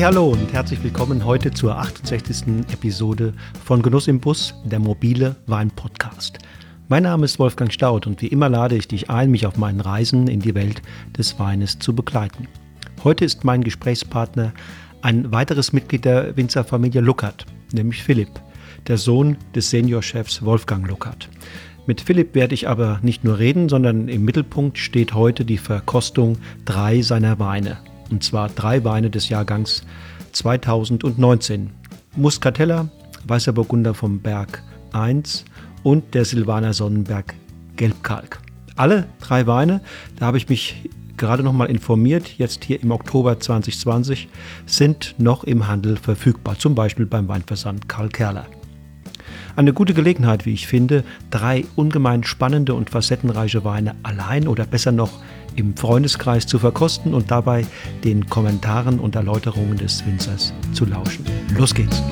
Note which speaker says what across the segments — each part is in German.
Speaker 1: Hey, hallo und herzlich willkommen heute zur 68. Episode von Genuss im Bus, der mobile Wein-Podcast. Mein Name ist Wolfgang Staud und wie immer lade ich dich ein, mich auf meinen Reisen in die Welt des Weines zu begleiten. Heute ist mein Gesprächspartner ein weiteres Mitglied der Winzerfamilie Luckert, nämlich Philipp, der Sohn des Seniorchefs Wolfgang Luckert. Mit Philipp werde ich aber nicht nur reden, sondern im Mittelpunkt steht heute die Verkostung drei seiner Weine. Und zwar drei Weine des Jahrgangs 2019. Muscatella, Weißer Burgunder vom Berg 1 und der Silvaner Sonnenberg Gelbkalk. Alle drei Weine, da habe ich mich gerade noch mal informiert, jetzt hier im Oktober 2020, sind noch im Handel verfügbar, zum Beispiel beim Weinversand Karl Kerler. Eine gute Gelegenheit, wie ich finde, drei ungemein spannende und facettenreiche Weine allein oder besser noch im Freundeskreis zu verkosten und dabei den Kommentaren und Erläuterungen des Winzers zu lauschen. Los geht's!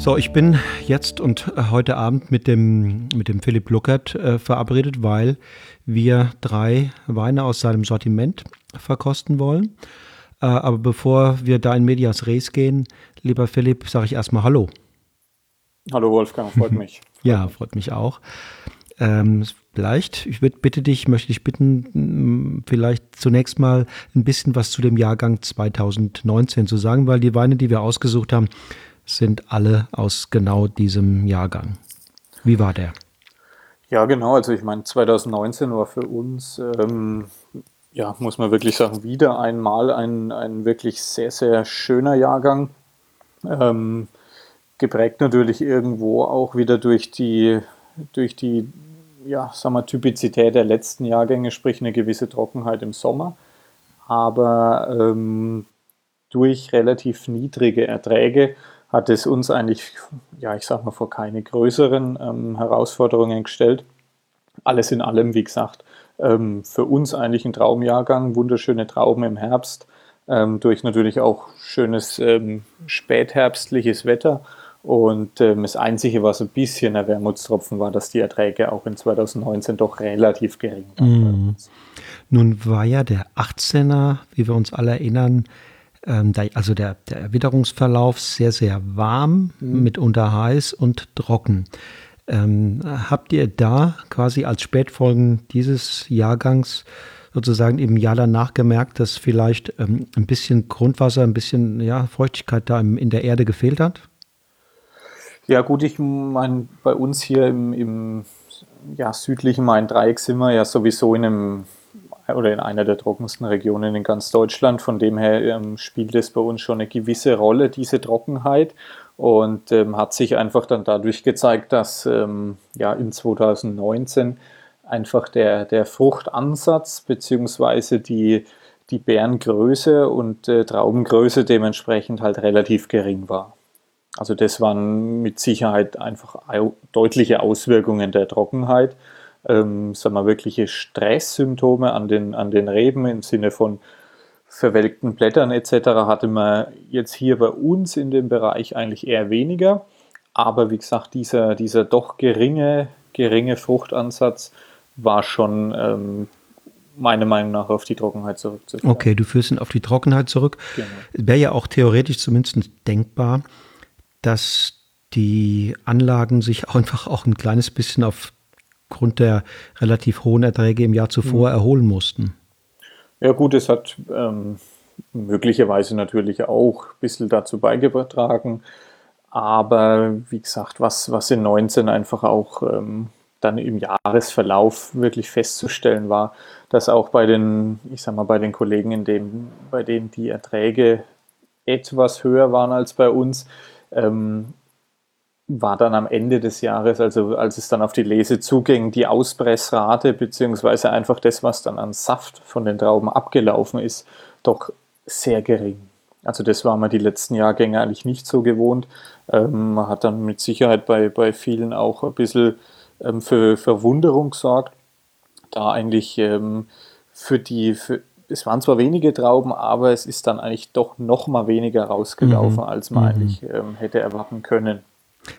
Speaker 1: So, ich bin jetzt und äh, heute Abend mit dem, mit dem Philipp Luckert äh, verabredet, weil wir drei Weine aus seinem Sortiment verkosten wollen. Äh, aber bevor wir da in Medias Res gehen, lieber Philipp, sage ich erstmal Hallo.
Speaker 2: Hallo Wolfgang, freut mich.
Speaker 1: ja, freut mich auch. Ähm, vielleicht, ich würde bitte dich, möchte dich bitten, vielleicht zunächst mal ein bisschen was zu dem Jahrgang 2019 zu sagen, weil die Weine, die wir ausgesucht haben, sind alle aus genau diesem Jahrgang. Wie war der?
Speaker 2: Ja, genau. Also ich meine, 2019 war für uns, ähm, ja, muss man wirklich sagen, wieder einmal ein, ein wirklich sehr, sehr schöner Jahrgang. Ähm, geprägt natürlich irgendwo auch wieder durch die, durch die, ja, sagen wir, Typizität der letzten Jahrgänge, sprich eine gewisse Trockenheit im Sommer. Aber ähm, durch relativ niedrige Erträge hat es uns eigentlich, ja, ich sag mal, vor keine größeren ähm, Herausforderungen gestellt. Alles in allem, wie gesagt, ähm, für uns eigentlich ein Traumjahrgang, wunderschöne Trauben im Herbst, ähm, durch natürlich auch schönes ähm, spätherbstliches Wetter. Und ähm, das Einzige, was ein bisschen ein Wermutstropfen war, dass die Erträge auch in 2019 doch relativ gering waren.
Speaker 1: Mm. Nun war ja der 18er, wie wir uns alle erinnern, ähm, also der, der Witterungsverlauf sehr, sehr warm, mhm. mitunter heiß und trocken. Ähm, habt ihr da quasi als Spätfolgen dieses Jahrgangs sozusagen im Jahr danach gemerkt, dass vielleicht ähm, ein bisschen Grundwasser, ein bisschen ja, Feuchtigkeit da im, in der Erde gefehlt hat?
Speaker 2: Ja gut, ich meine, bei uns hier im, im ja, südlichen Main-Dreieck sind wir ja sowieso in einem oder in einer der trockensten Regionen in ganz Deutschland. Von dem her ähm, spielt es bei uns schon eine gewisse Rolle, diese Trockenheit. Und ähm, hat sich einfach dann dadurch gezeigt, dass ähm, ja in 2019 einfach der, der Fruchtansatz bzw. die, die Beerengröße und äh, Traubengröße dementsprechend halt relativ gering war. Also das waren mit Sicherheit einfach deutliche Auswirkungen der Trockenheit ähm, sagen wir, wirkliche Stresssymptome an den, an den Reben im Sinne von verwelkten Blättern etc. hatte man jetzt hier bei uns in dem Bereich eigentlich eher weniger. Aber wie gesagt, dieser, dieser doch geringe, geringe Fruchtansatz war schon ähm, meiner Meinung nach auf die Trockenheit zurückzuführen.
Speaker 1: Okay, du führst ihn auf die Trockenheit zurück. Genau. Wäre ja auch theoretisch zumindest denkbar, dass die Anlagen sich einfach auch ein kleines bisschen auf aufgrund der relativ hohen Erträge im Jahr zuvor mhm. erholen mussten.
Speaker 2: Ja gut, es hat ähm, möglicherweise natürlich auch ein bisschen dazu beigetragen. Aber wie gesagt, was, was in 19 einfach auch ähm, dann im Jahresverlauf wirklich festzustellen war, dass auch bei den, ich sag mal, bei den Kollegen, in dem, bei denen die Erträge etwas höher waren als bei uns, ähm, war dann am Ende des Jahres, also als es dann auf die Lese zuging, die Auspressrate beziehungsweise einfach das, was dann an Saft von den Trauben abgelaufen ist, doch sehr gering. Also das war man die letzten Jahrgänge eigentlich nicht so gewohnt. Ähm, man hat dann mit Sicherheit bei, bei vielen auch ein bisschen ähm, für Verwunderung gesorgt, da eigentlich ähm, für die, für, es waren zwar wenige Trauben, aber es ist dann eigentlich doch noch mal weniger rausgelaufen, mhm. als man mhm. eigentlich ähm, hätte erwarten können.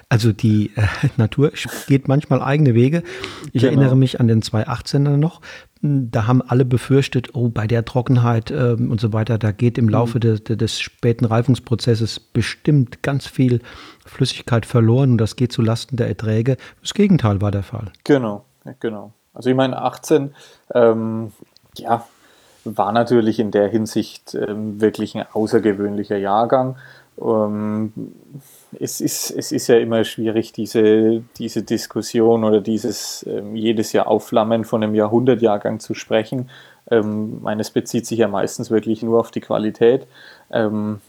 Speaker 1: Also die äh, Natur geht manchmal eigene Wege. Ich genau. erinnere mich an den 2018er noch. Da haben alle befürchtet, oh, bei der Trockenheit ähm, und so weiter, da geht im Laufe mhm. des, des späten Reifungsprozesses bestimmt ganz viel Flüssigkeit verloren und das geht zu Lasten der Erträge. Das Gegenteil war der Fall.
Speaker 2: Genau, genau. Also ich meine, 18, ähm, ja, war natürlich in der Hinsicht ähm, wirklich ein außergewöhnlicher Jahrgang. Ähm, es, ist, es ist ja immer schwierig, diese, diese Diskussion oder dieses ähm, jedes Jahr Aufflammen von einem Jahrhundertjahrgang zu sprechen. Ähm, meines bezieht sich ja meistens wirklich nur auf die Qualität. Ähm,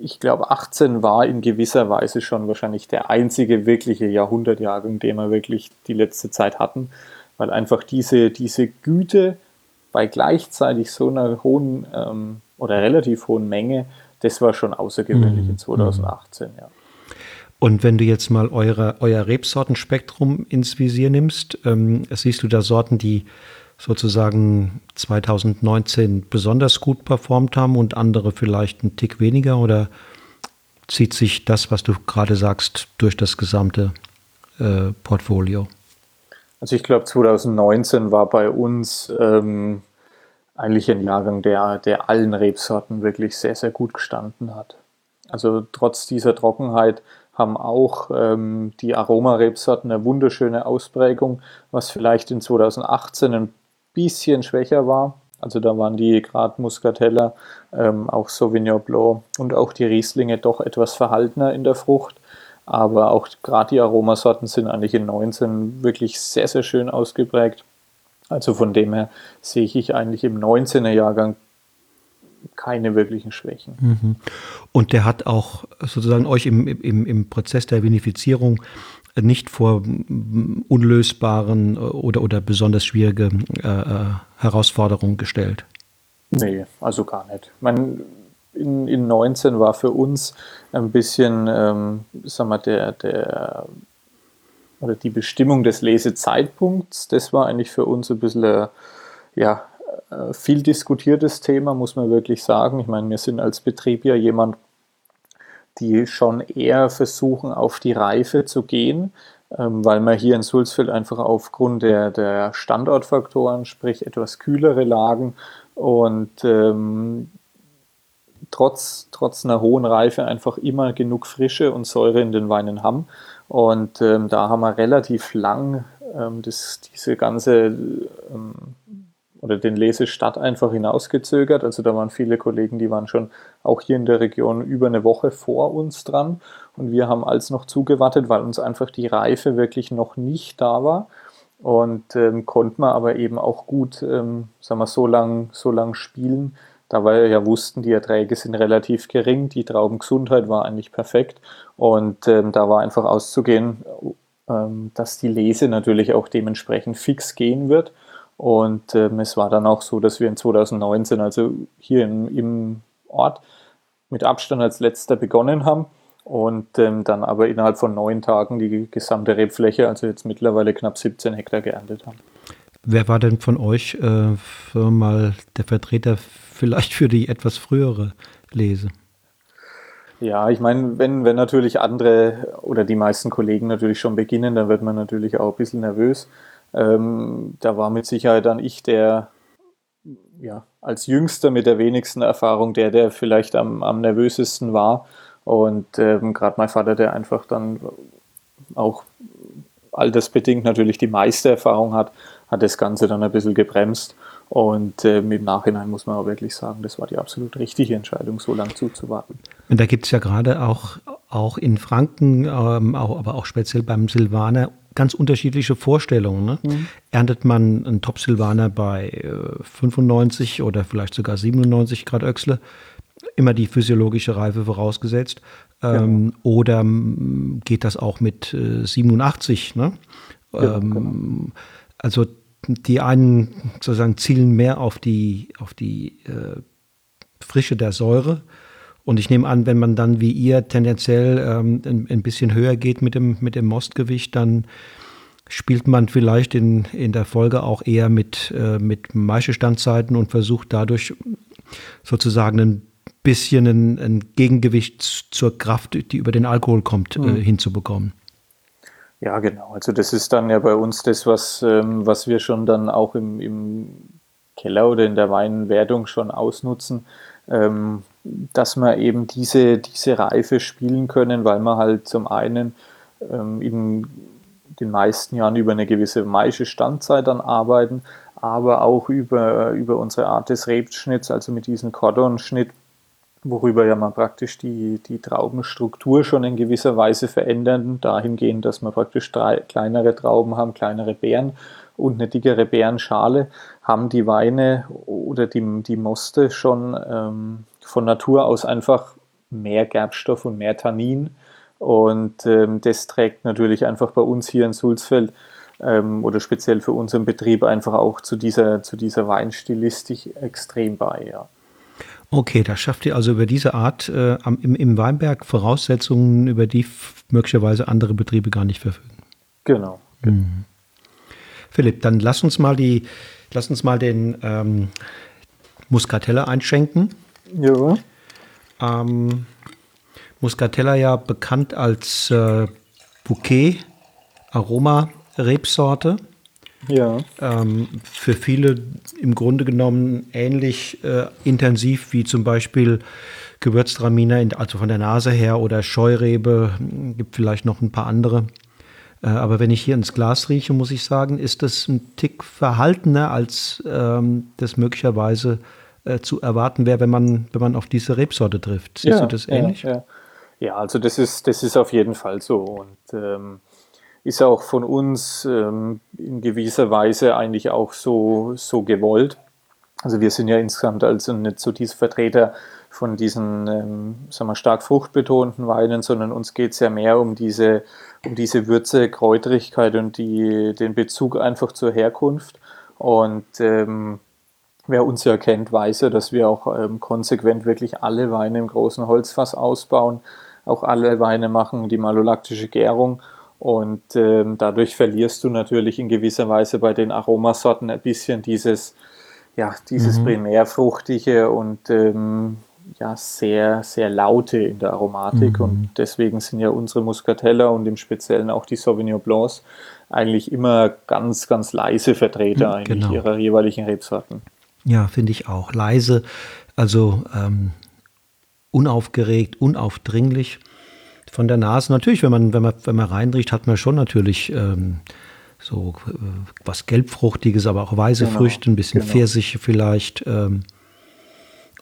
Speaker 2: ich glaube, 18 war in gewisser Weise schon wahrscheinlich der einzige wirkliche Jahrhundertjahrgang, den wir wirklich die letzte Zeit hatten, weil einfach diese, diese Güte bei gleichzeitig so einer hohen ähm, oder relativ hohen Menge, das war schon außergewöhnlich mhm. in 2018, ja.
Speaker 1: Und wenn du jetzt mal eure, euer Rebsortenspektrum ins Visier nimmst, ähm, siehst du da Sorten, die sozusagen 2019 besonders gut performt haben und andere vielleicht einen Tick weniger? Oder zieht sich das, was du gerade sagst, durch das gesamte äh, Portfolio?
Speaker 2: Also ich glaube, 2019 war bei uns ähm, eigentlich ein Jahrgang, der, der allen Rebsorten wirklich sehr, sehr gut gestanden hat. Also trotz dieser Trockenheit haben auch ähm, die Aromarebsorten eine wunderschöne Ausprägung, was vielleicht in 2018 ein bisschen schwächer war. Also da waren die gerade Muscatella, ähm, auch Sauvignon Blanc und auch die Rieslinge doch etwas verhaltener in der Frucht. Aber auch gerade die Aromasorten sind eigentlich in 19 wirklich sehr, sehr schön ausgeprägt. Also von dem her sehe ich eigentlich im 19er Jahrgang keine wirklichen Schwächen. Mhm.
Speaker 1: Und der hat auch sozusagen euch im, im, im Prozess der Vinifizierung nicht vor unlösbaren oder, oder besonders schwierige äh, äh Herausforderungen gestellt?
Speaker 2: Nee, also gar nicht. Ich meine, in, in 19 war für uns ein bisschen, ähm, sagen wir, der, der oder die Bestimmung des Lesezeitpunkts, das war eigentlich für uns ein bisschen, äh, ja, äh, viel diskutiertes Thema, muss man wirklich sagen. Ich meine, wir sind als Betrieb ja jemand, die schon eher versuchen, auf die Reife zu gehen, ähm, weil man hier in Sulzfeld einfach aufgrund der, der Standortfaktoren, sprich etwas kühlere Lagen und ähm, trotz, trotz einer hohen Reife einfach immer genug Frische und Säure in den Weinen haben. Und ähm, da haben wir relativ lang ähm, das, diese ganze ähm, oder den Lesestart einfach hinausgezögert. Also da waren viele Kollegen, die waren schon auch hier in der Region über eine Woche vor uns dran. Und wir haben alles noch zugewartet, weil uns einfach die Reife wirklich noch nicht da war. Und ähm, konnten wir aber eben auch gut, ähm, sagen wir, so lang, so lang spielen, da wir ja wussten, die Erträge sind relativ gering, die Traubengesundheit war eigentlich perfekt. Und ähm, da war einfach auszugehen, ähm, dass die Lese natürlich auch dementsprechend fix gehen wird. Und ähm, es war dann auch so, dass wir in 2019, also hier im, im Ort, mit Abstand als letzter begonnen haben und ähm, dann aber innerhalb von neun Tagen die gesamte Rebfläche, also jetzt mittlerweile knapp 17 Hektar geerntet haben.
Speaker 1: Wer war denn von euch äh, mal der Vertreter vielleicht für die etwas frühere Lese?
Speaker 2: Ja, ich meine, wenn, wenn natürlich andere oder die meisten Kollegen natürlich schon beginnen, dann wird man natürlich auch ein bisschen nervös. Ähm, da war mit Sicherheit dann ich der, ja, als Jüngster mit der wenigsten Erfahrung, der, der vielleicht am, am nervösesten war. Und ähm, gerade mein Vater, der einfach dann auch altersbedingt natürlich die meiste Erfahrung hat, hat das Ganze dann ein bisschen gebremst. Und ähm, im Nachhinein muss man auch wirklich sagen, das war die absolut richtige Entscheidung, so lange zuzuwarten.
Speaker 1: Und da gibt es ja gerade auch, auch in Franken, ähm, auch, aber auch speziell beim Silvaner ganz unterschiedliche Vorstellungen. Ne? Mhm. Erntet man einen Top-Silvaner bei äh, 95 oder vielleicht sogar 97 Grad Öchsle, immer die physiologische Reife vorausgesetzt, ähm, ja. oder geht das auch mit äh, 87? Ne? Ja, ähm, genau. Also die einen sozusagen zielen mehr auf die, auf die äh, Frische der Säure. Und ich nehme an, wenn man dann wie ihr tendenziell ähm, ein, ein, bisschen höher geht mit dem, mit dem Mostgewicht, dann spielt man vielleicht in, in der Folge auch eher mit, äh, mit Maischestandzeiten und versucht dadurch sozusagen ein bisschen ein, ein, Gegengewicht zur Kraft, die über den Alkohol kommt, mhm. äh, hinzubekommen.
Speaker 2: Ja, genau. Also das ist dann ja bei uns das, was, ähm, was wir schon dann auch im, im Keller oder in der Weinwertung schon ausnutzen, ähm, dass wir eben diese, diese Reife spielen können, weil wir halt zum einen ähm, in den meisten Jahren über eine gewisse Maische Standzeit dann arbeiten, aber auch über, über unsere Art des Rebschnitts, also mit diesem Cordon-Schnitt, worüber ja man praktisch die, die Traubenstruktur schon in gewisser Weise verändern, dahingehend, dass wir praktisch drei, kleinere Trauben haben, kleinere Beeren und eine dickere Beerenschale, haben die Weine oder die, die Moste schon ähm, von Natur aus einfach mehr Gerbstoff und mehr Tannin. Und ähm, das trägt natürlich einfach bei uns hier in Sulzfeld ähm, oder speziell für unseren Betrieb einfach auch zu dieser, zu dieser Weinstilistik extrem bei. Ja.
Speaker 1: Okay, da schafft ihr also über diese Art äh, im, im Weinberg Voraussetzungen, über die möglicherweise andere Betriebe gar nicht verfügen.
Speaker 2: Genau. Mhm.
Speaker 1: Philipp, dann lass uns mal die, lass uns mal den ähm, Muscatella einschenken.
Speaker 2: Ja.
Speaker 1: Ähm, Muscatella ja bekannt als äh, Bouquet, Aroma, Rebsorte.
Speaker 2: Ja.
Speaker 1: Ähm, für viele im Grunde genommen ähnlich äh, intensiv wie zum Beispiel Gewürztraminer, also von der Nase her oder Scheurebe, gibt vielleicht noch ein paar andere. Äh, aber wenn ich hier ins Glas rieche, muss ich sagen, ist das ein Tick verhaltener, als ähm, das möglicherweise äh, zu erwarten wäre, wenn man, wenn man auf diese Rebsorte trifft.
Speaker 2: Siehst ja, du das ähnlich? Ja, ja. ja, also das ist, das ist auf jeden Fall so. Und ähm, ist auch von uns ähm, in gewisser Weise eigentlich auch so, so gewollt. Also wir sind ja insgesamt also nicht so diese Vertreter von diesen ähm, sagen wir, stark fruchtbetonten Weinen, sondern uns geht es ja mehr um diese, um diese Würze, Kräuterigkeit und die, den Bezug einfach zur Herkunft. Und ähm, wer uns ja kennt, weiß ja, dass wir auch ähm, konsequent wirklich alle Weine im großen Holzfass ausbauen, auch alle Weine machen die malolaktische Gärung und ähm, dadurch verlierst du natürlich in gewisser Weise bei den Aromasorten ein bisschen dieses, ja, dieses mhm. primärfruchtige und ähm, ja, sehr, sehr laute in der Aromatik. Mhm. Und deswegen sind ja unsere Muscatella und im Speziellen auch die Sauvignon Blancs eigentlich immer ganz, ganz leise Vertreter mhm, eigentlich genau. ihrer jeweiligen Rebsorten.
Speaker 1: Ja, finde ich auch. Leise, also ähm, unaufgeregt, unaufdringlich von der Nase. Natürlich, wenn man, wenn man, wenn man reinriecht, hat man schon natürlich ähm, so äh, was Gelbfruchtiges, aber auch weiße genau, Früchte, ein bisschen genau. Pfirsiche vielleicht. Ähm,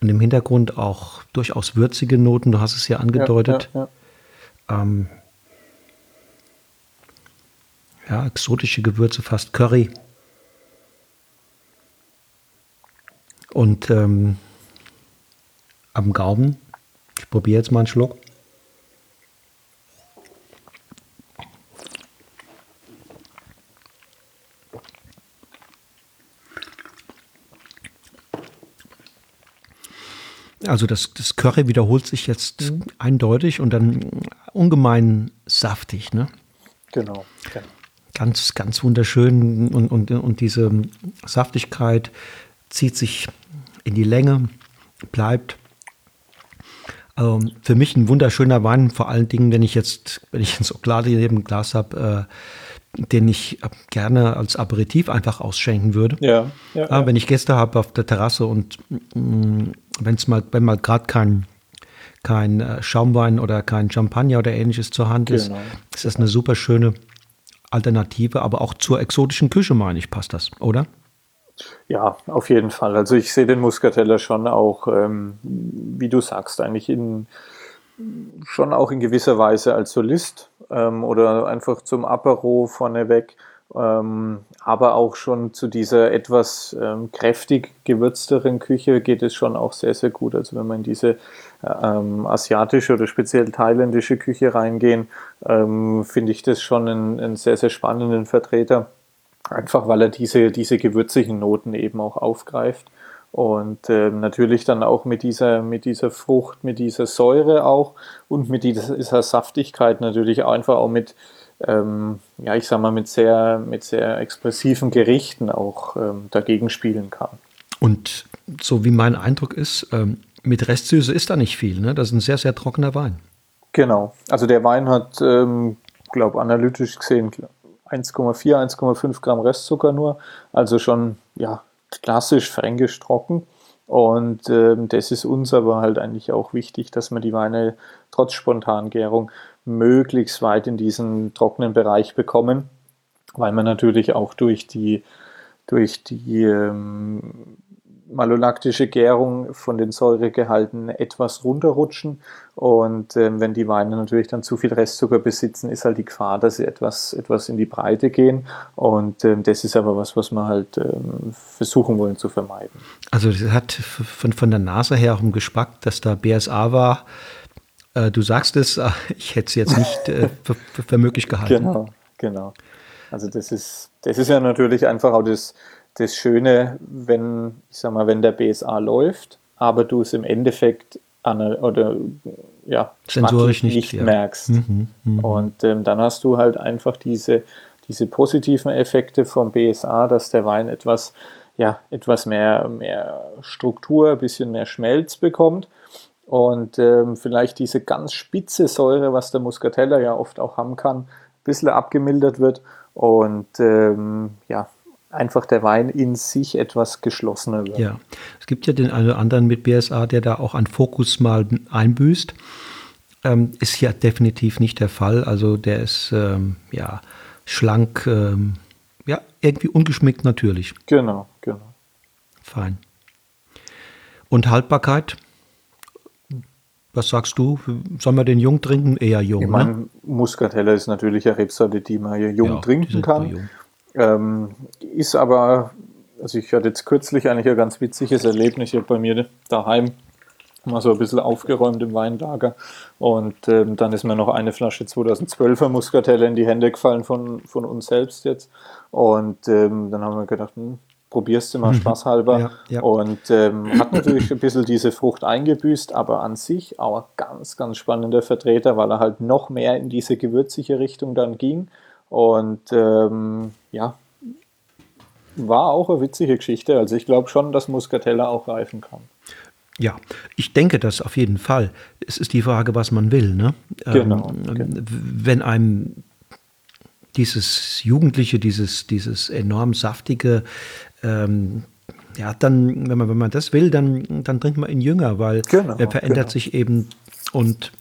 Speaker 1: und im Hintergrund auch durchaus würzige Noten, du hast es ja angedeutet. Ja, ja, ja. Ähm, ja exotische Gewürze, fast Curry. Und ähm, am Gaumen, ich probiere jetzt mal einen Schluck. Also das, das Curry wiederholt sich jetzt mhm. eindeutig und dann ungemein saftig, ne?
Speaker 2: Genau, genau.
Speaker 1: Ganz, ganz wunderschön und, und, und diese Saftigkeit zieht sich in die Länge, bleibt. Also für mich ein wunderschöner Wein, vor allen Dingen, wenn ich jetzt, wenn ich ein Oklade neben Glas habe, äh, den ich gerne als Aperitif einfach ausschenken würde.
Speaker 2: Ja, ja, ja.
Speaker 1: Wenn ich Gäste habe auf der Terrasse und mm, wenn's mal, wenn mal gerade kein, kein äh, Schaumwein oder kein Champagner oder ähnliches zur Hand ist, genau. ist das eine super schöne Alternative, aber auch zur exotischen Küche, meine ich, passt das, oder?
Speaker 2: Ja, auf jeden Fall. Also ich sehe den Muscatella schon auch, ähm, wie du sagst, eigentlich in, schon auch in gewisser Weise als Solist ähm, oder einfach zum Apero vorneweg, ähm, aber auch schon zu dieser etwas ähm, kräftig gewürzteren Küche geht es schon auch sehr, sehr gut. Also wenn man in diese ähm, asiatische oder speziell thailändische Küche reingehen, ähm, finde ich das schon einen, einen sehr, sehr spannenden Vertreter. Einfach weil er diese, diese gewürzigen Noten eben auch aufgreift. Und äh, natürlich dann auch mit dieser, mit dieser Frucht, mit dieser Säure auch und mit dieser Saftigkeit natürlich einfach auch mit, ähm, ja, ich sag mal, mit sehr, mit sehr expressiven Gerichten auch ähm, dagegen spielen kann.
Speaker 1: Und so wie mein Eindruck ist, ähm, mit Restsüße ist da nicht viel, ne? Das ist ein sehr, sehr trockener Wein.
Speaker 2: Genau. Also der Wein hat ähm, glaube analytisch gesehen 1,4, 1,5 Gramm Restzucker nur. Also schon ja, klassisch fränkisch trocken. Und ähm, das ist uns aber halt eigentlich auch wichtig, dass wir die Weine trotz Spontangärung möglichst weit in diesen trockenen Bereich bekommen, weil man natürlich auch durch die, durch die ähm, malolaktische Gärung von den Säuregehalten etwas runterrutschen. Und ähm, wenn die Weine natürlich dann zu viel Restzucker besitzen, ist halt die Gefahr, dass sie etwas, etwas in die Breite gehen. Und ähm, das ist aber was, was wir halt ähm, versuchen wollen zu vermeiden.
Speaker 1: Also das hat von, von der Nase her auch Geschmack, dass da BSA war. Äh, du sagst es, ich hätte es jetzt nicht äh, für, für möglich gehalten.
Speaker 2: Genau, genau. Also das ist, das ist ja natürlich einfach auch das, das Schöne, wenn, ich sag mal, wenn der BSA läuft, aber du es im Endeffekt an, oder ja,
Speaker 1: sensorisch nicht, nicht
Speaker 2: ja. merkst. Mhm, mh. Und ähm, dann hast du halt einfach diese, diese positiven Effekte vom BSA, dass der Wein etwas, ja, etwas mehr, mehr Struktur, ein bisschen mehr Schmelz bekommt. Und ähm, vielleicht diese ganz spitze Säure, was der Muscatella ja oft auch haben kann, ein bisschen abgemildert wird. Und ähm, ja, einfach der Wein in sich etwas geschlossener wird.
Speaker 1: Ja, es gibt ja den einen oder anderen mit BSA, der da auch an Fokus mal einbüßt. Ähm, ist ja definitiv nicht der Fall. Also der ist ähm, ja schlank, ähm, ja irgendwie ungeschminkt natürlich.
Speaker 2: Genau, genau.
Speaker 1: Fein. Und Haltbarkeit? Was sagst du? Sollen wir den jung trinken? Eher jung. Ich
Speaker 2: meine, ne? Muscatella ist natürlich eine Rebsorte, die man hier jung ja, trinken kann. Jung. Ähm, ist aber, also ich hatte jetzt kürzlich eigentlich ein ganz witziges Erlebnis hier bei mir daheim. Mal so ein bisschen aufgeräumt im Weinlager. Und ähm, dann ist mir noch eine Flasche 2012er Muscatella in die Hände gefallen von, von uns selbst jetzt. Und ähm, dann haben wir gedacht, hm, probierst du mal mhm. spaßhalber. Ja, ja. Und ähm, hat natürlich ein bisschen diese Frucht eingebüßt, aber an sich auch ein ganz, ganz spannender Vertreter, weil er halt noch mehr in diese gewürzige Richtung dann ging. Und ähm, ja, war auch eine witzige Geschichte. Also ich glaube schon, dass Muscatella auch reifen kann.
Speaker 1: Ja, ich denke das auf jeden Fall. Es ist die Frage, was man will. Ne?
Speaker 2: Genau, ähm,
Speaker 1: genau. Wenn einem dieses Jugendliche, dieses, dieses enorm saftige, ähm, ja, dann, wenn man, wenn man das will, dann, dann trinkt man ihn jünger, weil genau, er verändert genau. sich eben und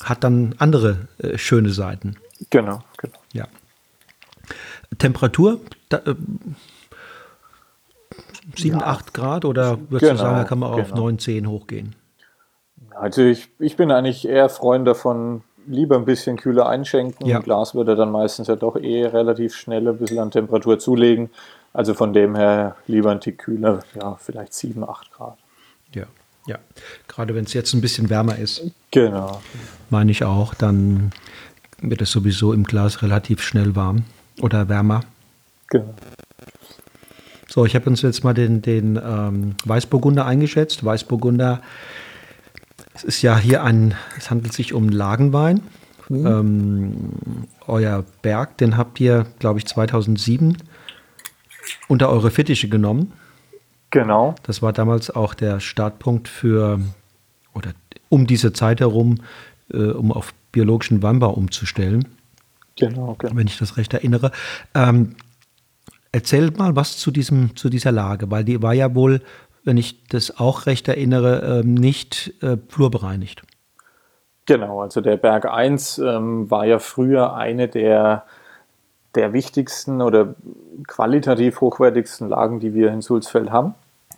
Speaker 1: hat dann andere äh, schöne Seiten.
Speaker 2: Genau, genau.
Speaker 1: Ja. Temperatur? Da, äh, 7, ja. 8 Grad oder würdest genau, du sagen, da kann man genau. auf 9, 10 hochgehen?
Speaker 2: Also ich, ich bin eigentlich eher Freund davon, lieber ein bisschen kühler einschenken. Ja. Glas würde dann meistens ja doch eh relativ schnell ein bisschen an Temperatur zulegen. Also von dem her lieber ein Tick kühler, ja, vielleicht 7, 8 Grad.
Speaker 1: Ja, ja. Gerade wenn es jetzt ein bisschen wärmer ist.
Speaker 2: Genau.
Speaker 1: Meine ich auch, dann wird es sowieso im Glas relativ schnell warm oder wärmer.
Speaker 2: Genau.
Speaker 1: So, ich habe uns jetzt mal den, den ähm, Weißburgunder eingeschätzt. Weißburgunder, es ist ja hier ein, es handelt sich um Lagenwein. Mhm. Ähm, euer Berg, den habt ihr, glaube ich, 2007 unter eure Fittiche genommen.
Speaker 2: Genau.
Speaker 1: Das war damals auch der Startpunkt für, oder um diese Zeit herum, äh, um auf biologischen Weinbau umzustellen.
Speaker 2: Genau, genau.
Speaker 1: Wenn ich das recht erinnere. Ähm, erzähl mal was zu, diesem, zu dieser Lage, weil die war ja wohl, wenn ich das auch recht erinnere, ähm, nicht äh, flurbereinigt.
Speaker 2: Genau, also der Berg 1 ähm, war ja früher eine der, der wichtigsten oder qualitativ hochwertigsten Lagen, die wir in Sulzfeld haben.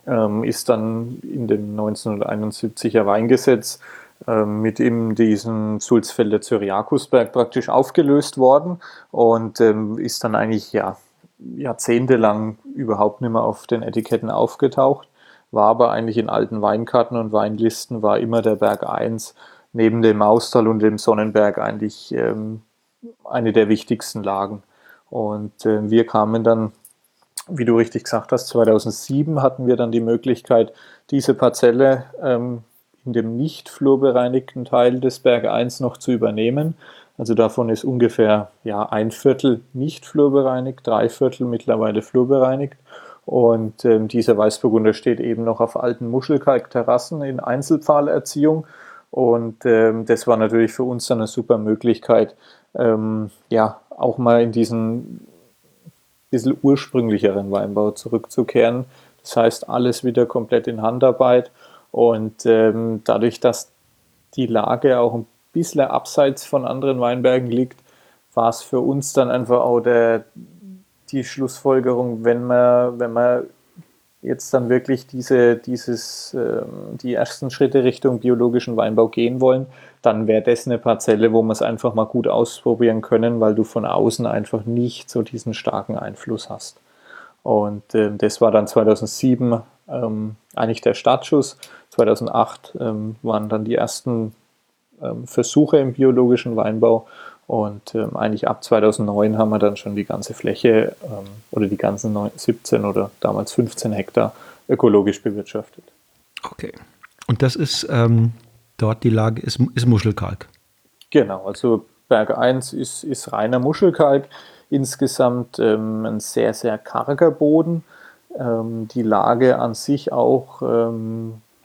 Speaker 2: Ähm, ist dann in dem 1971er Weingesetz mit eben diesem Sulzfelder Cyriakusberg praktisch aufgelöst worden und ähm, ist dann eigentlich ja, jahrzehntelang überhaupt nicht mehr auf den Etiketten aufgetaucht, war aber eigentlich in alten Weinkarten und Weinlisten war immer der Berg 1 neben dem Maustal und dem Sonnenberg eigentlich ähm, eine der wichtigsten Lagen. Und äh, wir kamen dann, wie du richtig gesagt hast, 2007 hatten wir dann die Möglichkeit, diese Parzelle ähm, in dem nicht flurbereinigten Teil des Berg 1 noch zu übernehmen. Also davon ist ungefähr ja, ein Viertel nicht flurbereinigt, drei Viertel mittlerweile flurbereinigt. Und ähm, dieser Weißburgunder steht eben noch auf alten Muschelkalkterrassen in Einzelpfahlerziehung. Und ähm, das war natürlich für uns dann eine super Möglichkeit, ähm, ja, auch mal in diesen bisschen ursprünglicheren Weinbau zurückzukehren. Das heißt, alles wieder komplett in Handarbeit und ähm, dadurch, dass die Lage auch ein bisschen abseits von anderen Weinbergen liegt, war es für uns dann einfach auch der, die Schlussfolgerung, wenn man, wenn man jetzt dann wirklich diese, dieses, ähm, die ersten Schritte Richtung biologischen Weinbau gehen wollen, dann wäre das eine Parzelle, wo wir es einfach mal gut ausprobieren können, weil du von außen einfach nicht so diesen starken Einfluss hast. Und äh, das war dann 2007 ähm, eigentlich der Startschuss. 2008 ähm, waren dann die ersten ähm, Versuche im biologischen Weinbau und ähm, eigentlich ab 2009 haben wir dann schon die ganze Fläche ähm, oder die ganzen 17 oder damals 15 Hektar ökologisch bewirtschaftet.
Speaker 1: Okay. Und das ist ähm, dort die Lage, ist, ist Muschelkalk.
Speaker 2: Genau, also Berg 1 ist, ist reiner Muschelkalk. Insgesamt ähm, ein sehr, sehr karger Boden. Die Lage an sich auch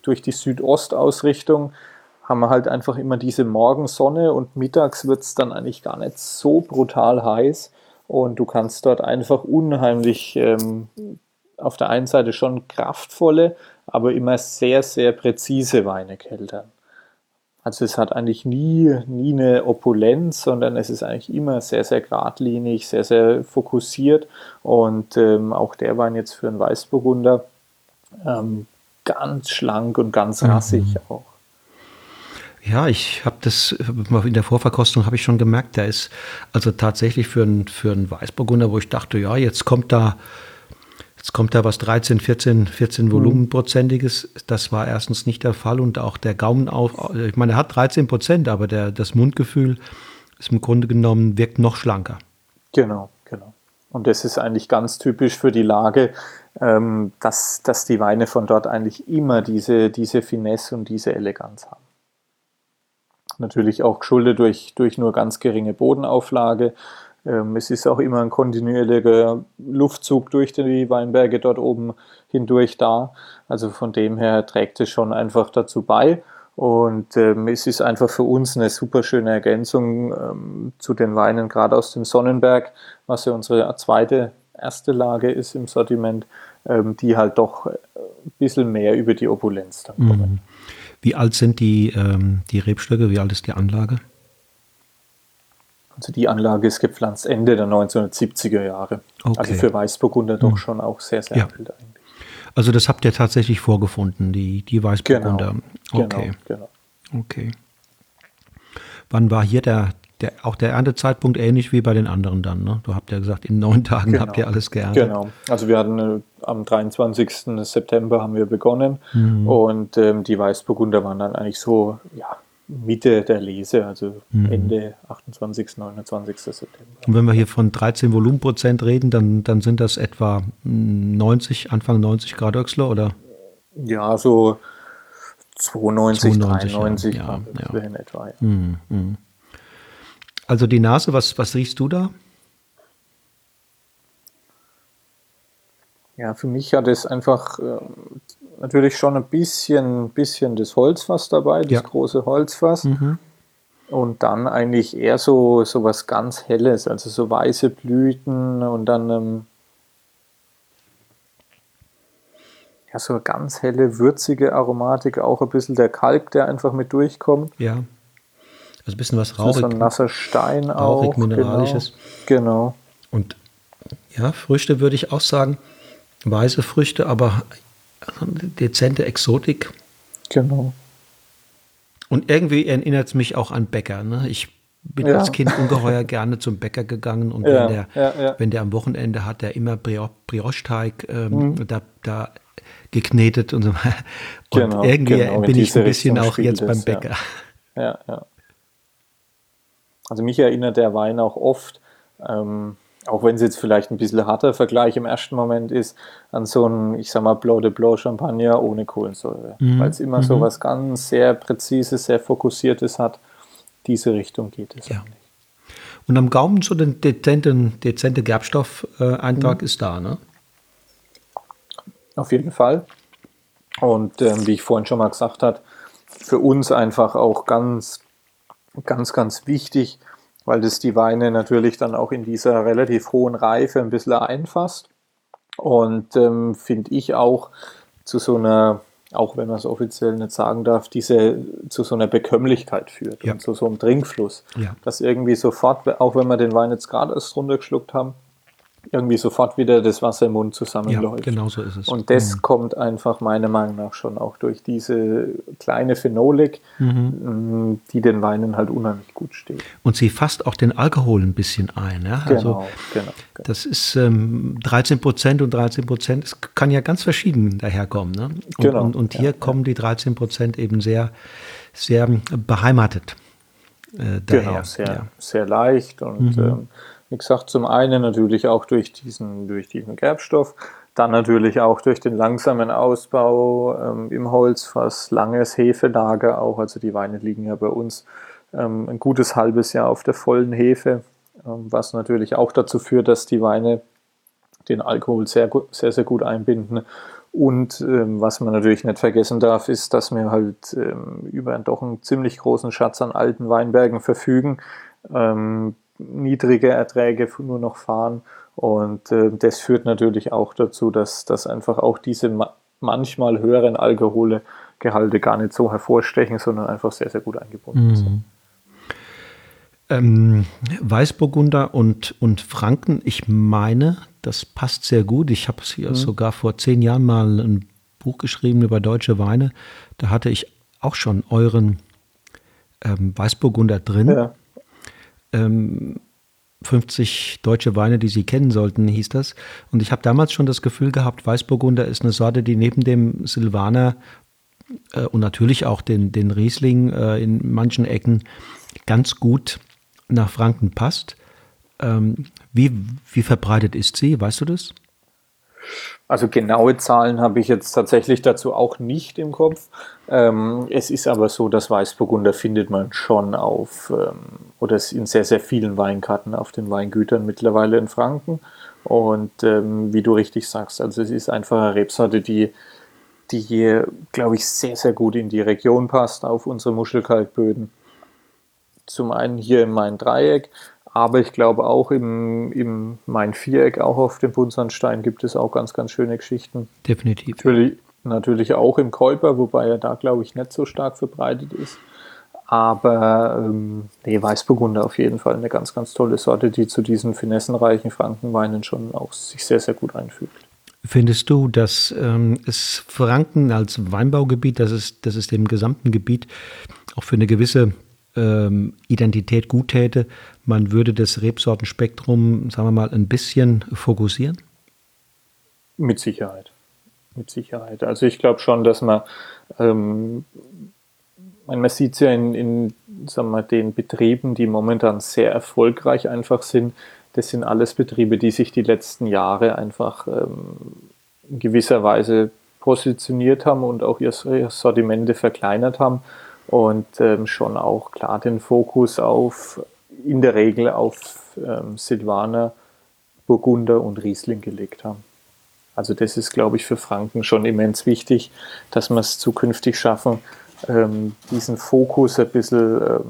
Speaker 2: durch die Südostausrichtung haben wir halt einfach immer diese Morgensonne und mittags wird es dann eigentlich gar nicht so brutal heiß und du kannst dort einfach unheimlich ähm, auf der einen Seite schon kraftvolle, aber immer sehr, sehr präzise Weine keltern. Also es hat eigentlich nie, nie eine Opulenz, sondern es ist eigentlich immer sehr, sehr geradlinig, sehr, sehr fokussiert und ähm, auch der Wein jetzt für einen Weißburgunder ähm, ganz schlank und ganz rassig mhm. auch.
Speaker 1: Ja, ich habe das in der Vorverkostung habe ich schon gemerkt, der ist also tatsächlich für einen für einen Weißburgunder, wo ich dachte, ja, jetzt kommt da jetzt kommt da was 13, 14, 14 mhm. Volumenprozentiges. Das war erstens nicht der Fall und auch der Gaumen auf, ich meine, er hat 13 Prozent, aber der, das Mundgefühl ist im Grunde genommen wirkt noch schlanker.
Speaker 2: Genau, genau. Und das ist eigentlich ganz typisch für die Lage, ähm, dass, dass die Weine von dort eigentlich immer diese, diese Finesse und diese Eleganz haben natürlich auch geschuldet durch, durch nur ganz geringe Bodenauflage. Ähm, es ist auch immer ein kontinuierlicher Luftzug durch die Weinberge dort oben hindurch da. Also von dem her trägt es schon einfach dazu bei. Und ähm, es ist einfach für uns eine super schöne Ergänzung ähm, zu den Weinen, gerade aus dem Sonnenberg, was ja unsere zweite, erste Lage ist im Sortiment, ähm, die halt doch ein bisschen mehr über die Opulenz dann kommen. Mhm.
Speaker 1: Wie alt sind die, ähm, die Rebstöcke? Wie alt ist die Anlage?
Speaker 2: Also die Anlage ist gepflanzt Ende der 1970er Jahre. Okay. Also für Weißburgunder doch hm. schon auch sehr, sehr ja. alt eigentlich.
Speaker 1: Also das habt ihr tatsächlich vorgefunden, die, die Weißburgunder.
Speaker 2: Genau, okay. genau,
Speaker 1: genau. Okay. Wann war hier der, der, auch der Erntezeitpunkt ähnlich wie bei den anderen dann. Ne? Du habt ja gesagt, in neun Tagen genau. habt ihr alles geerntet.
Speaker 2: Genau. Also wir hatten äh, am 23. September haben wir begonnen mhm. und ähm, die Weißburgunder waren dann eigentlich so ja, Mitte der Lese, also mhm. Ende 28. 29. September.
Speaker 1: Und wenn wir hier von 13 Volumenprozent reden, dann, dann sind das etwa 90, Anfang 90 Grad Öxler oder?
Speaker 2: Ja, so 92, 92 93 ja, ja, ja. in etwa. Ja. Mhm.
Speaker 1: Also die Nase, was, was riechst du da?
Speaker 2: Ja, für mich hat es einfach äh, natürlich schon ein bisschen, bisschen das Holzfass dabei, das ja. große Holzfass. Mhm. Und dann eigentlich eher so, so was ganz Helles, also so weiße Blüten und dann ähm, ja, so eine ganz helle, würzige Aromatik, auch ein bisschen der Kalk, der einfach mit durchkommt.
Speaker 1: Ja. Also ein bisschen was rauchig.
Speaker 2: So ein nasser Stein auch. Rauchig,
Speaker 1: mineralisches.
Speaker 2: Genau. genau.
Speaker 1: Und ja, Früchte würde ich auch sagen, weiße Früchte, aber dezente Exotik.
Speaker 2: Genau.
Speaker 1: Und irgendwie erinnert es mich auch an Bäcker. Ne? Ich bin ja. als Kind ungeheuer gerne zum Bäcker gegangen und ja, wenn, der, ja, wenn der am Wochenende hat, der immer Brioche-Teig ähm, mhm. da, da geknetet und so weiter. Und genau, irgendwie genau, bin ich ein bisschen auch jetzt beim Bäcker.
Speaker 2: Ja, ja. Also mich erinnert der Wein auch oft, ähm, auch wenn es jetzt vielleicht ein bisschen harter Vergleich im ersten Moment ist, an so ein, ich sag mal, Blanc de Blanc Champagner ohne Kohlensäure. Mhm. Weil es immer mhm. so was ganz sehr Präzises, sehr Fokussiertes hat. Diese Richtung geht es ja. eigentlich.
Speaker 1: Und am Gaumen so den dezenten, dezente Gerbstoff-Eintrag mhm. ist da, ne?
Speaker 2: Auf jeden Fall. Und ähm, wie ich vorhin schon mal gesagt habe, für uns einfach auch ganz ganz, ganz wichtig, weil das die Weine natürlich dann auch in dieser relativ hohen Reife ein bisschen einfasst. Und ähm, finde ich auch zu so einer, auch wenn man es offiziell nicht sagen darf, diese zu so einer Bekömmlichkeit führt ja. und zu so einem Trinkfluss. Ja. Dass irgendwie sofort, auch wenn wir den Wein jetzt gerade erst runtergeschluckt haben, irgendwie sofort wieder das Wasser im Mund zusammenläuft.
Speaker 1: Ja, genau so ist es.
Speaker 2: Und das mhm. kommt einfach meiner Meinung nach schon auch durch diese kleine Phenolik, mhm. Mm, die den Weinen halt unheimlich gut steht.
Speaker 1: Und sie fasst auch den Alkohol ein bisschen ein. Ja?
Speaker 2: Genau, also, genau, genau.
Speaker 1: Das ist ähm, 13 Prozent und 13 Prozent, es kann ja ganz verschieden daherkommen. Ne? Und, genau. und, und hier ja, kommen die 13 Prozent eben sehr, sehr beheimatet.
Speaker 2: Äh, daher. Genau, sehr, ja. sehr leicht und mhm. ähm, wie gesagt, zum einen natürlich auch durch diesen, durch diesen Gerbstoff, dann natürlich auch durch den langsamen Ausbau ähm, im Holzfass, langes Hefelager auch. Also die Weine liegen ja bei uns ähm, ein gutes halbes Jahr auf der vollen Hefe, ähm, was natürlich auch dazu führt, dass die Weine den Alkohol sehr, sehr, sehr gut einbinden. Und ähm, was man natürlich nicht vergessen darf, ist, dass wir halt ähm, über doch einen ziemlich großen Schatz an alten Weinbergen verfügen. Ähm, niedrige Erträge nur noch fahren. Und äh, das führt natürlich auch dazu, dass, dass einfach auch diese ma manchmal höheren Alkoholgehalte gar nicht so hervorstechen, sondern einfach sehr, sehr gut eingebunden mhm. sind.
Speaker 1: Ähm, Weißburgunder und, und Franken, ich meine, das passt sehr gut. Ich habe mhm. sogar vor zehn Jahren mal ein Buch geschrieben über deutsche Weine. Da hatte ich auch schon euren ähm, Weißburgunder drin. Ja. 50 ähm, deutsche Weine, die Sie kennen sollten, hieß das. Und ich habe damals schon das Gefühl gehabt, Weißburgunder ist eine Sorte, die neben dem Silvaner äh, und natürlich auch den, den Riesling äh, in manchen Ecken ganz gut nach Franken passt. Ähm, wie, wie verbreitet ist sie? Weißt du das?
Speaker 2: Also genaue Zahlen habe ich jetzt tatsächlich dazu auch nicht im Kopf. Ähm, es ist aber so, dass Weißburgunder findet man schon auf ähm, oder in sehr, sehr vielen Weinkarten auf den Weingütern mittlerweile in Franken. Und ähm, wie du richtig sagst, also es ist einfach eine Rebsorte, die, die hier, glaube ich, sehr, sehr gut in die Region passt, auf unsere Muschelkalkböden. Zum einen hier im Main-Dreieck, aber ich glaube auch im, im Main-Viereck, auch auf dem Buntsandstein, gibt es auch ganz, ganz schöne Geschichten.
Speaker 1: Definitiv.
Speaker 2: Natürlich, natürlich auch im Käuper, wobei er da, glaube ich, nicht so stark verbreitet ist. Aber ähm, nee, Weißburgunder auf jeden Fall eine ganz, ganz tolle Sorte, die zu diesen finessenreichen Frankenweinen schon auch sich sehr, sehr gut einfügt.
Speaker 1: Findest du, dass ähm, es Franken als Weinbaugebiet, dass es, dass es dem gesamten Gebiet auch für eine gewisse ähm, Identität gut täte, man würde das Rebsortenspektrum, sagen wir mal, ein bisschen fokussieren?
Speaker 2: Mit Sicherheit. Mit Sicherheit. Also ich glaube schon, dass man, ähm, man sieht es ja in, in sagen wir, den Betrieben, die momentan sehr erfolgreich einfach sind. Das sind alles Betriebe, die sich die letzten Jahre einfach ähm, in gewisser Weise positioniert haben und auch ihr Sortimente verkleinert haben und ähm, schon auch klar den Fokus auf, in der Regel auf ähm, Silvaner, Burgunder und Riesling gelegt haben. Also das ist, glaube ich, für Franken schon immens wichtig, dass wir es zukünftig schaffen, ähm, diesen Fokus ein bisschen ähm,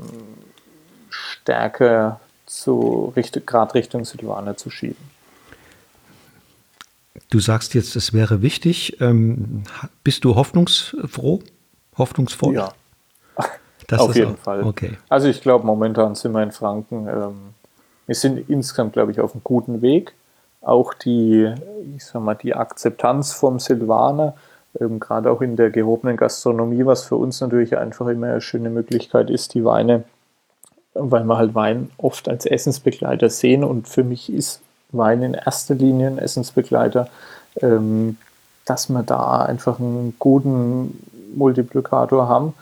Speaker 2: stärker zu, gerade Richtung Silvaner zu schieben.
Speaker 1: Du sagst jetzt, es wäre wichtig. Ähm, bist du hoffnungsfroh? Hoffnungsvoll?
Speaker 2: Ja, das Auf jeden auch, Fall. Okay. Also ich glaube, momentan sind wir in Franken, ähm, wir sind insgesamt, glaube ich, auf einem guten Weg. Auch die, ich sag mal, die Akzeptanz vom Silvaner, ähm, gerade auch in der gehobenen Gastronomie, was für uns natürlich einfach immer eine schöne Möglichkeit ist, die Weine, weil wir halt Wein oft als Essensbegleiter sehen und für mich ist Wein in erster Linie ein Essensbegleiter, ähm, dass wir da einfach einen guten Multiplikator haben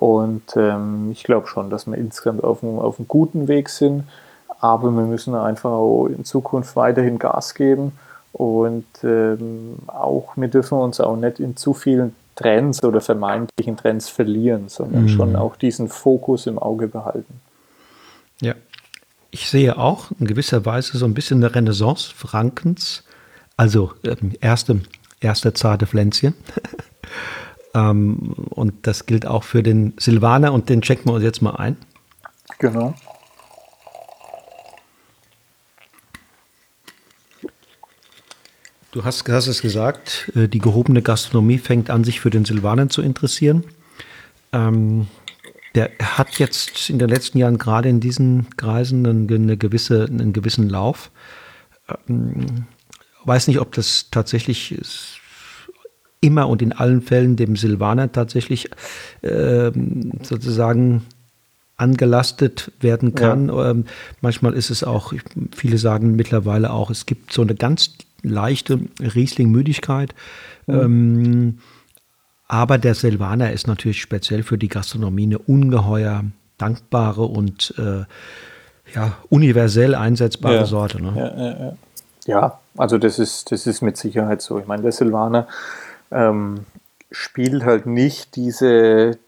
Speaker 2: und ähm, ich glaube schon, dass wir insgesamt auf einem, auf einem guten Weg sind. Aber wir müssen einfach auch in Zukunft weiterhin Gas geben. Und ähm, auch, wir dürfen uns auch nicht in zu vielen Trends oder vermeintlichen Trends verlieren, sondern mhm. schon auch diesen Fokus im Auge behalten.
Speaker 1: Ja, ich sehe auch in gewisser Weise so ein bisschen eine Renaissance Frankens, also ähm, erste, erste zarte Pflänzchen. Ähm, und das gilt auch für den Silvaner und den checken wir uns jetzt mal ein.
Speaker 2: Genau.
Speaker 1: Du hast, hast es gesagt, äh, die gehobene Gastronomie fängt an, sich für den Silvanen zu interessieren. Ähm, der hat jetzt in den letzten Jahren gerade in diesen Kreisen eine gewisse, einen gewissen Lauf. Ähm, weiß nicht, ob das tatsächlich ist, immer und in allen Fällen dem Silvaner tatsächlich äh, sozusagen angelastet werden kann. Ja. Ähm, manchmal ist es auch, viele sagen mittlerweile auch, es gibt so eine ganz leichte Riesling-Müdigkeit. Mhm. Ähm, aber der Silvaner ist natürlich speziell für die Gastronomie eine ungeheuer dankbare und äh, ja, universell einsetzbare
Speaker 2: ja.
Speaker 1: Sorte. Ne?
Speaker 2: Ja, ja, ja. ja, also das ist, das ist mit Sicherheit so. Ich meine, der Silvaner ähm, spielt halt nicht diese,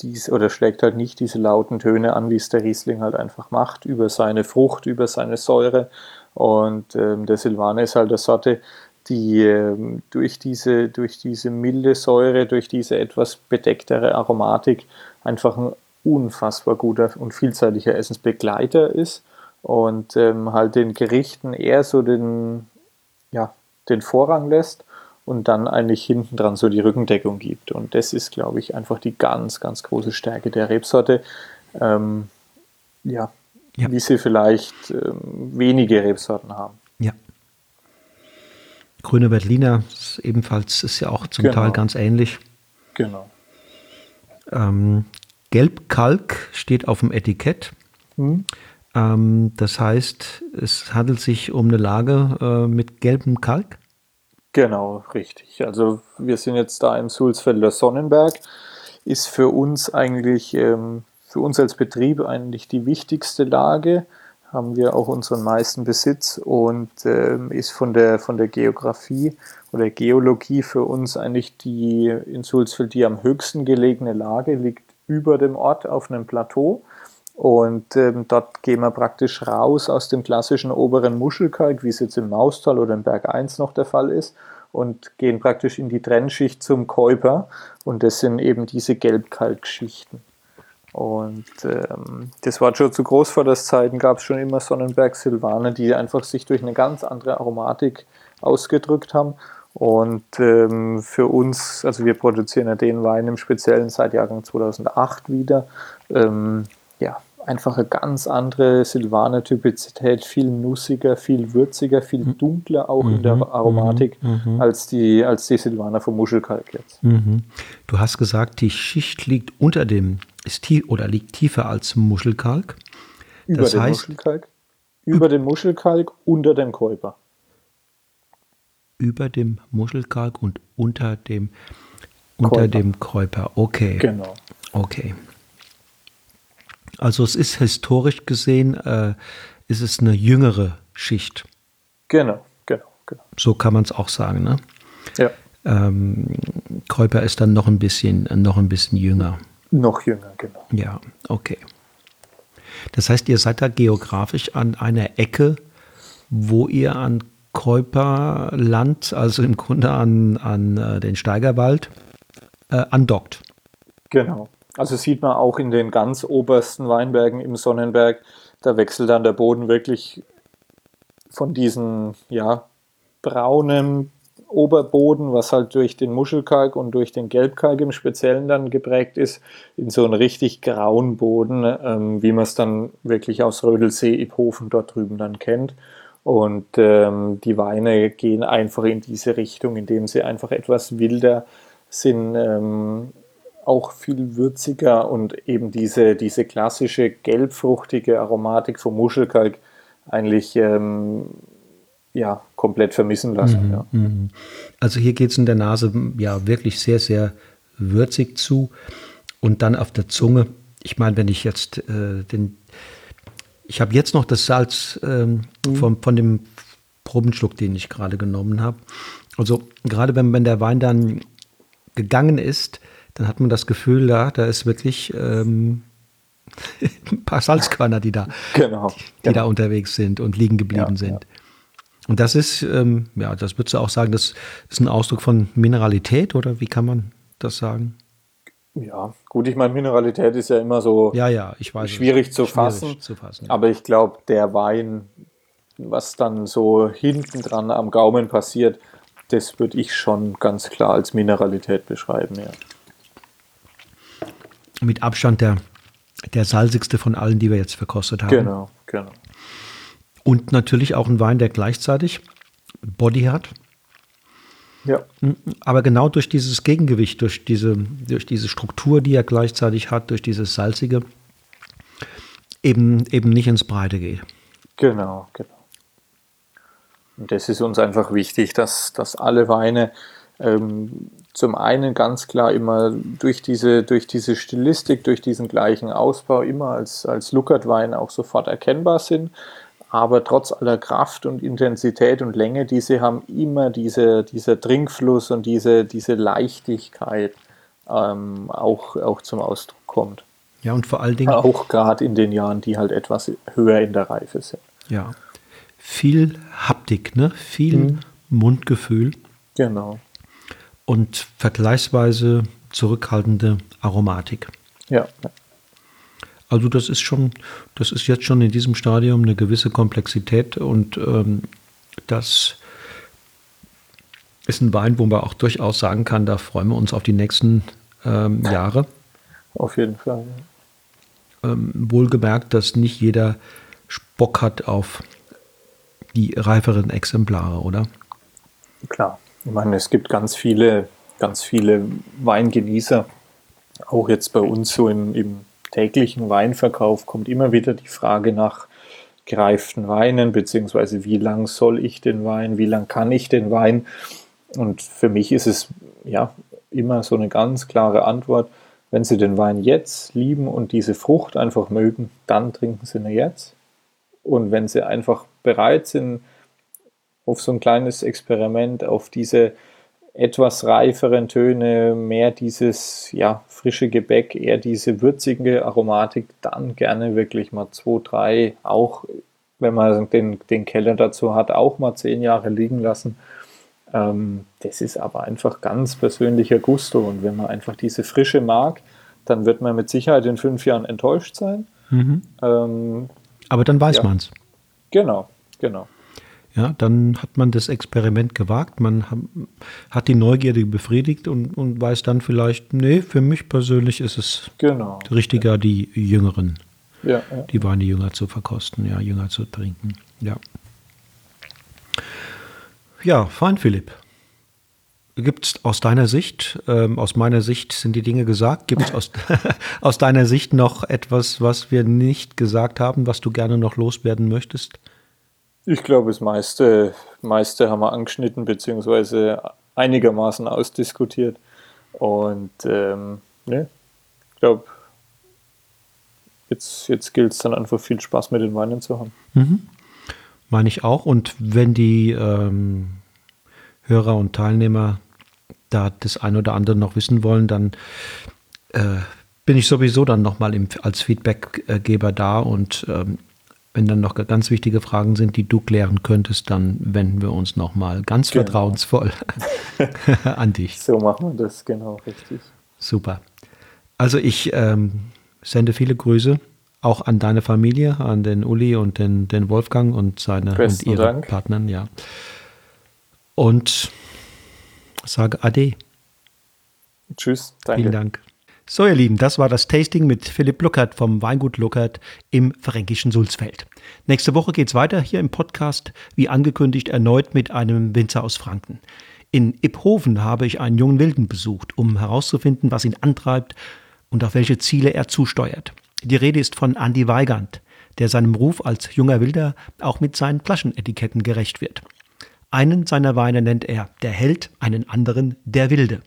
Speaker 2: diese oder schlägt halt nicht diese lauten Töne an, wie es der Riesling halt einfach macht, über seine Frucht, über seine Säure. Und ähm, der Silvaner ist halt eine Sorte, die ähm, durch, diese, durch diese milde Säure, durch diese etwas bedecktere Aromatik einfach ein unfassbar guter und vielseitiger Essensbegleiter ist und ähm, halt den Gerichten eher so den, ja, den Vorrang lässt und dann eigentlich hinten dran so die Rückendeckung gibt. Und das ist, glaube ich, einfach die ganz, ganz große Stärke der Rebsorte. Ähm, ja, ja, wie sie vielleicht ähm, wenige Rebsorten haben.
Speaker 1: Ja. Grüne Berliner ist ebenfalls ist ja auch zum genau. Teil ganz ähnlich.
Speaker 2: Genau.
Speaker 1: Ähm, Gelbkalk steht auf dem Etikett. Hm. Ähm, das heißt, es handelt sich um eine Lage äh, mit gelbem Kalk.
Speaker 2: Genau, richtig. Also wir sind jetzt da im Sulzfelder Sonnenberg. Ist für uns eigentlich, ähm, für uns als Betrieb eigentlich die wichtigste Lage. Haben wir auch unseren meisten Besitz und ähm, ist von der, von der Geografie oder Geologie für uns eigentlich die in Sulzfeld die am höchsten gelegene Lage, liegt über dem Ort auf einem Plateau. Und ähm, dort gehen wir praktisch raus aus dem klassischen oberen Muschelkalk, wie es jetzt im Maustal oder im Berg 1 noch der Fall ist, und gehen praktisch in die Trennschicht zum Käuper. Und das sind eben diese Gelbkalkschichten. Und ähm, das war schon zu Großvaterszeiten, gab es schon immer Sonnenberg-Silvaner, die einfach sich durch eine ganz andere Aromatik ausgedrückt haben. Und ähm, für uns, also wir produzieren ja den Wein im Speziellen seit Jahrgang 2008 wieder. Ähm, ja, einfach eine ganz andere Silvaner-Typizität, viel nussiger, viel würziger, viel mhm. dunkler auch mhm, in der mhm. Aromatik mhm, mhm, als, die, als die Silvaner vom Muschelkalk jetzt.
Speaker 1: Mhm. Du hast gesagt, die Schicht liegt unter dem, ist tief, oder liegt tiefer als Muschelkalk.
Speaker 2: Über das den heißt, Muschelkalk? Über den Muschelkalk, unter dem Käuper.
Speaker 1: Über dem Muschelkalk und unter dem, unter Käuper. dem Käuper. Okay.
Speaker 2: Genau.
Speaker 1: Okay. Also es ist historisch gesehen, äh, ist es eine jüngere Schicht.
Speaker 2: Genau, genau, genau.
Speaker 1: So kann man es auch sagen, ne?
Speaker 2: Ja.
Speaker 1: Ähm, Käuper ist dann noch ein bisschen, noch ein bisschen jünger.
Speaker 2: Noch jünger, genau.
Speaker 1: Ja, okay. Das heißt, ihr seid da geografisch an einer Ecke, wo ihr an Käuperland, also im Grunde an, an äh, den Steigerwald, äh, andockt.
Speaker 2: Genau. Also sieht man auch in den ganz obersten Weinbergen im Sonnenberg, da wechselt dann der Boden wirklich von diesem ja, braunen Oberboden, was halt durch den Muschelkalk und durch den Gelbkalk im Speziellen dann geprägt ist, in so einen richtig grauen Boden, ähm, wie man es dann wirklich aus Rödelsee, Iphofen dort drüben dann kennt. Und ähm, die Weine gehen einfach in diese Richtung, indem sie einfach etwas wilder sind, ähm, auch viel würziger und eben diese, diese klassische gelbfruchtige Aromatik vom Muschelkalk eigentlich ähm, ja, komplett vermissen lassen. Mhm, ja.
Speaker 1: Mhm. Also hier geht es in der Nase ja wirklich sehr, sehr würzig zu. Und dann auf der Zunge, ich meine, wenn ich jetzt äh, den, ich habe jetzt noch das Salz ähm, mhm. vom, von dem Probenschluck, den ich gerade genommen habe. Also gerade wenn, wenn der Wein dann gegangen ist, dann hat man das Gefühl, da, da ist wirklich ähm, ein paar Salzkörner, die da,
Speaker 2: genau,
Speaker 1: die, genau. da unterwegs sind und liegen geblieben ja, sind. Ja. Und das ist, ähm, ja, das würdest du auch sagen, das ist ein Ausdruck von Mineralität oder wie kann man das sagen?
Speaker 2: Ja, gut, ich meine, Mineralität ist ja immer so
Speaker 1: ja, ja,
Speaker 2: schwierig, zu, schwierig fassen, zu fassen. Ja. Aber ich glaube, der Wein, was dann so hinten dran am Gaumen passiert, das würde ich schon ganz klar als Mineralität beschreiben, ja.
Speaker 1: Mit Abstand der, der salzigste von allen, die wir jetzt verkostet haben.
Speaker 2: Genau, genau.
Speaker 1: Und natürlich auch ein Wein, der gleichzeitig Body hat.
Speaker 2: Ja.
Speaker 1: Aber genau durch dieses Gegengewicht, durch diese, durch diese Struktur, die er gleichzeitig hat, durch dieses Salzige, eben, eben nicht ins Breite geht.
Speaker 2: Genau, genau. Und das ist uns einfach wichtig, dass, dass alle Weine ähm, zum einen ganz klar immer durch diese, durch diese Stilistik, durch diesen gleichen Ausbau immer als, als Luckert-Wein auch sofort erkennbar sind. Aber trotz aller Kraft und Intensität und Länge, diese haben immer diese, dieser Trinkfluss und diese, diese Leichtigkeit ähm, auch, auch zum Ausdruck kommt.
Speaker 1: Ja, und vor allen Dingen.
Speaker 2: Auch gerade in den Jahren, die halt etwas höher in der Reife sind.
Speaker 1: Ja. Viel Haptik, ne? Viel mhm. Mundgefühl.
Speaker 2: Genau.
Speaker 1: Und vergleichsweise zurückhaltende Aromatik.
Speaker 2: Ja.
Speaker 1: Also das ist schon, das ist jetzt schon in diesem Stadium eine gewisse Komplexität und ähm, das ist ein Wein, wo man auch durchaus sagen kann, da freuen wir uns auf die nächsten ähm, Jahre.
Speaker 2: Auf jeden Fall.
Speaker 1: Ähm, wohlgemerkt, dass nicht jeder Bock hat auf die reiferen Exemplare, oder?
Speaker 2: Klar. Ich meine, es gibt ganz viele, ganz viele Weingenießer. Auch jetzt bei uns so im, im täglichen Weinverkauf kommt immer wieder die Frage nach gereiften Weinen, beziehungsweise wie lang soll ich den Wein, wie lang kann ich den Wein? Und für mich ist es ja immer so eine ganz klare Antwort. Wenn Sie den Wein jetzt lieben und diese Frucht einfach mögen, dann trinken Sie ihn jetzt. Und wenn Sie einfach bereit sind, auf so ein kleines Experiment, auf diese etwas reiferen Töne, mehr dieses ja, frische Gebäck, eher diese würzige Aromatik, dann gerne wirklich mal zwei, drei, auch wenn man den, den Keller dazu hat, auch mal zehn Jahre liegen lassen. Ähm, das ist aber einfach ganz persönlicher Gusto und wenn man einfach diese Frische mag, dann wird man mit Sicherheit in fünf Jahren enttäuscht sein.
Speaker 1: Mhm. Ähm, aber dann weiß ja. man es.
Speaker 2: Genau, genau.
Speaker 1: Ja, dann hat man das Experiment gewagt, man hat die Neugierde befriedigt und, und weiß dann vielleicht, nee, für mich persönlich ist es
Speaker 2: genau,
Speaker 1: richtiger, ja. die Jüngeren,
Speaker 2: ja, ja.
Speaker 1: die Weine jünger zu verkosten, ja, jünger zu trinken. Ja. Ja, fein, Philipp. Gibt es aus deiner Sicht, ähm, aus meiner Sicht sind die Dinge gesagt, gibt es aus, aus deiner Sicht noch etwas, was wir nicht gesagt haben, was du gerne noch loswerden möchtest?
Speaker 2: Ich glaube, das meiste, meiste haben wir angeschnitten, beziehungsweise einigermaßen ausdiskutiert. Und ähm, ne, ich glaube, jetzt, jetzt gilt es dann einfach viel Spaß mit den Weinen zu haben.
Speaker 1: Mhm. Meine ich auch. Und wenn die ähm, Hörer und Teilnehmer da das ein oder andere noch wissen wollen, dann äh, bin ich sowieso dann nochmal als Feedbackgeber da und ähm, wenn dann noch ganz wichtige Fragen sind, die du klären könntest, dann wenden wir uns nochmal ganz genau. vertrauensvoll an dich.
Speaker 2: So machen wir das, genau, richtig.
Speaker 1: Super. Also ich ähm, sende viele Grüße auch an deine Familie, an den Uli und den, den Wolfgang und seine
Speaker 2: Besten
Speaker 1: und ihre
Speaker 2: Dank.
Speaker 1: Partnern, ja. Und sage Ade.
Speaker 2: Tschüss, danke.
Speaker 1: Vielen Dank. So, ihr Lieben, das war das Tasting mit Philipp Luckert vom Weingut Luckert im fränkischen Sulzfeld. Nächste Woche geht's weiter hier im Podcast, wie angekündigt, erneut mit einem Winzer aus Franken. In Iphofen habe ich einen jungen Wilden besucht, um herauszufinden, was ihn antreibt und auf welche Ziele er zusteuert. Die Rede ist von Andy Weigand, der seinem Ruf als junger Wilder auch mit seinen Flaschenetiketten gerecht wird. Einen seiner Weine nennt er der Held, einen anderen der Wilde.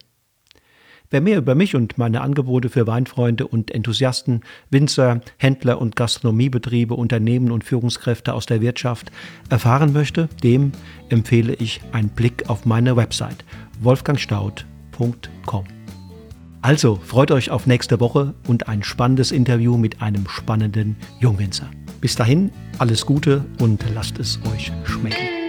Speaker 1: Wer mehr über mich und meine Angebote für Weinfreunde und Enthusiasten, Winzer, Händler und Gastronomiebetriebe, Unternehmen und Führungskräfte aus der Wirtschaft erfahren möchte, dem empfehle ich einen Blick auf meine Website wolfgangstaud.com. Also freut euch auf nächste Woche und ein spannendes Interview mit einem spannenden Jungwinzer. Bis dahin alles Gute und lasst es euch schmecken.